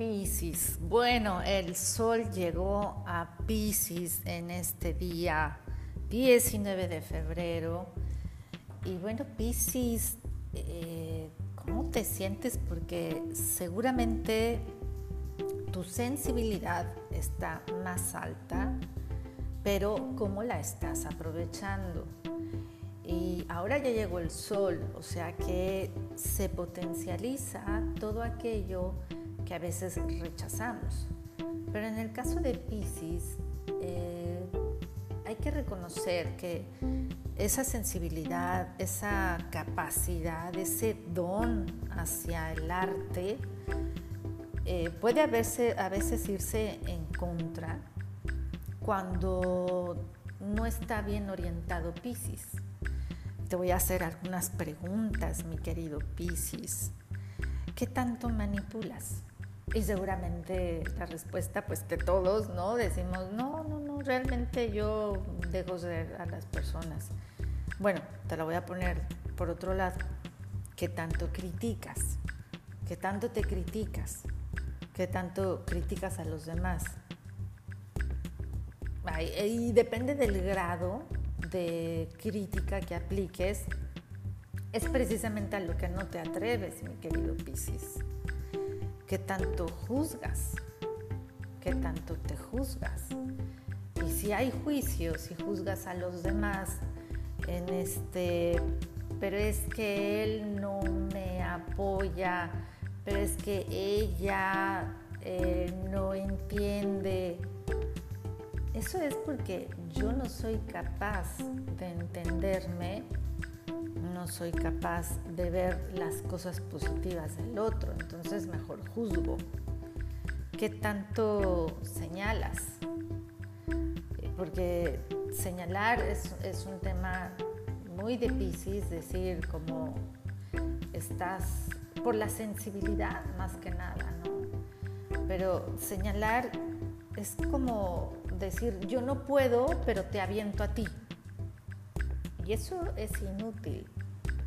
Piscis. Bueno, el sol llegó a Piscis en este día 19 de febrero. Y bueno, Piscis, eh, ¿cómo te sientes? Porque seguramente tu sensibilidad está más alta, pero ¿cómo la estás aprovechando? Y ahora ya llegó el sol, o sea que se potencializa todo aquello que a veces rechazamos. Pero en el caso de Pisces, eh, hay que reconocer que esa sensibilidad, esa capacidad, ese don hacia el arte, eh, puede veces, a veces irse en contra cuando no está bien orientado Pisces. Te voy a hacer algunas preguntas, mi querido Pisces. ¿Qué tanto manipulas? Y seguramente la respuesta, pues que todos, ¿no? Decimos, no, no, no, realmente yo dejo ser a las personas. Bueno, te lo voy a poner por otro lado. ¿Qué tanto criticas? ¿Qué tanto te criticas? ¿Qué tanto criticas a los demás? Y depende del grado de crítica que apliques, es precisamente a lo que no te atreves, mi querido Piscis. ¿Qué tanto juzgas? ¿Qué tanto te juzgas? Y si hay juicios y juzgas a los demás en este, pero es que él no me apoya, pero es que ella eh, no entiende. Eso es porque yo no soy capaz de entenderme no soy capaz de ver las cosas positivas del otro, entonces mejor juzgo. ¿Qué tanto señalas? Porque señalar es, un tema muy difícil, decir como estás por la sensibilidad más que nada, ¿no? Pero señalar es como decir yo no puedo, pero te aviento a ti. Y eso es inútil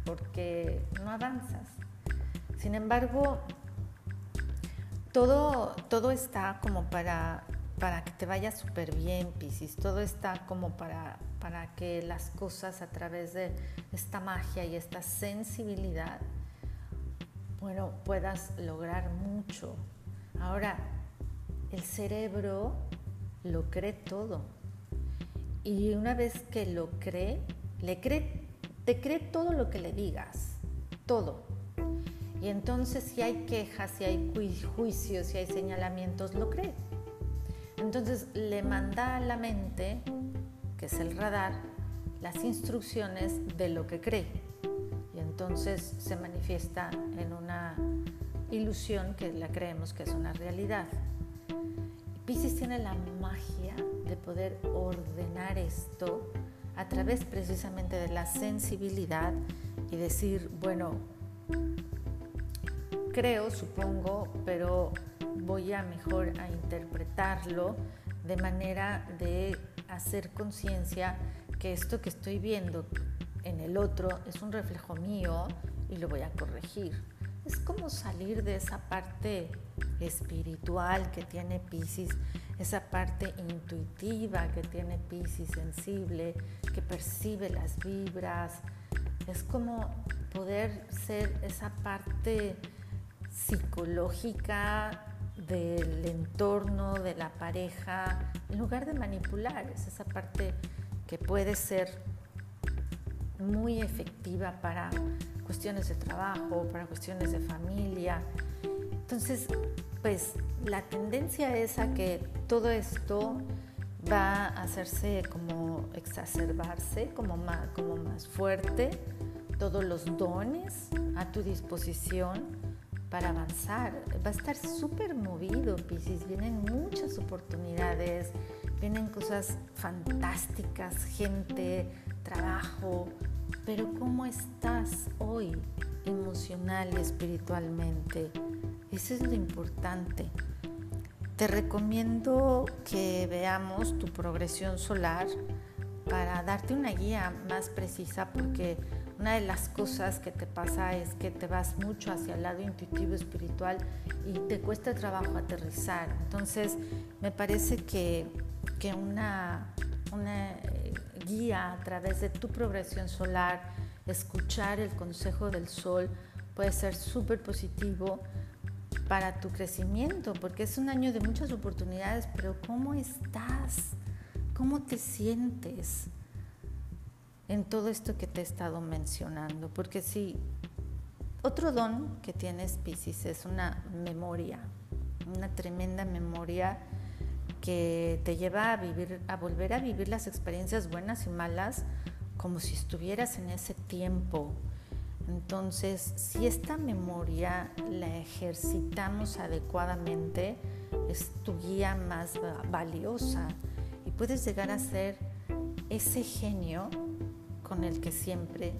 porque no avanzas. Sin embargo, todo, todo está como para, para que te vaya súper bien, Piscis. Todo está como para, para que las cosas a través de esta magia y esta sensibilidad, bueno, puedas lograr mucho. Ahora, el cerebro lo cree todo. Y una vez que lo cree, le cree te cree todo lo que le digas, todo. Y entonces si hay quejas, si hay juicios, si hay señalamientos, lo cree. Entonces le manda a la mente, que es el radar, las instrucciones de lo que cree. Y entonces se manifiesta en una ilusión que la creemos que es una realidad. Pisces tiene la magia de poder ordenar esto a través precisamente de la sensibilidad y decir, bueno, creo, supongo, pero voy a mejor a interpretarlo de manera de hacer conciencia que esto que estoy viendo en el otro es un reflejo mío y lo voy a corregir. Es como salir de esa parte espiritual que tiene Pisces, esa parte intuitiva que tiene Pisces, sensible, que percibe las vibras. Es como poder ser esa parte psicológica del entorno, de la pareja, en lugar de manipular, es esa parte que puede ser muy efectiva para cuestiones de trabajo, para cuestiones de familia. Entonces, pues la tendencia es a que todo esto va a hacerse como exacerbarse, como más, como más fuerte, todos los dones a tu disposición para avanzar. Va a estar súper movido, Piscis. Vienen muchas oportunidades, vienen cosas fantásticas, gente, trabajo. Pero ¿cómo estás hoy emocional y espiritualmente? Eso es lo importante. Te recomiendo que veamos tu progresión solar para darte una guía más precisa porque una de las cosas que te pasa es que te vas mucho hacia el lado intuitivo espiritual y te cuesta trabajo aterrizar. Entonces, me parece que, que una, una eh, guía a través de tu progresión solar, escuchar el consejo del sol, puede ser súper positivo para tu crecimiento, porque es un año de muchas oportunidades, pero ¿cómo estás? ¿Cómo te sientes? en todo esto que te he estado mencionando, porque si otro don que tienes Pisces es una memoria, una tremenda memoria que te lleva a vivir, a volver a vivir las experiencias buenas y malas como si estuvieras en ese tiempo. Entonces, si esta memoria la ejercitamos adecuadamente, es tu guía más valiosa y puedes llegar a ser ese genio con el que siempre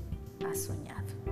has soñado.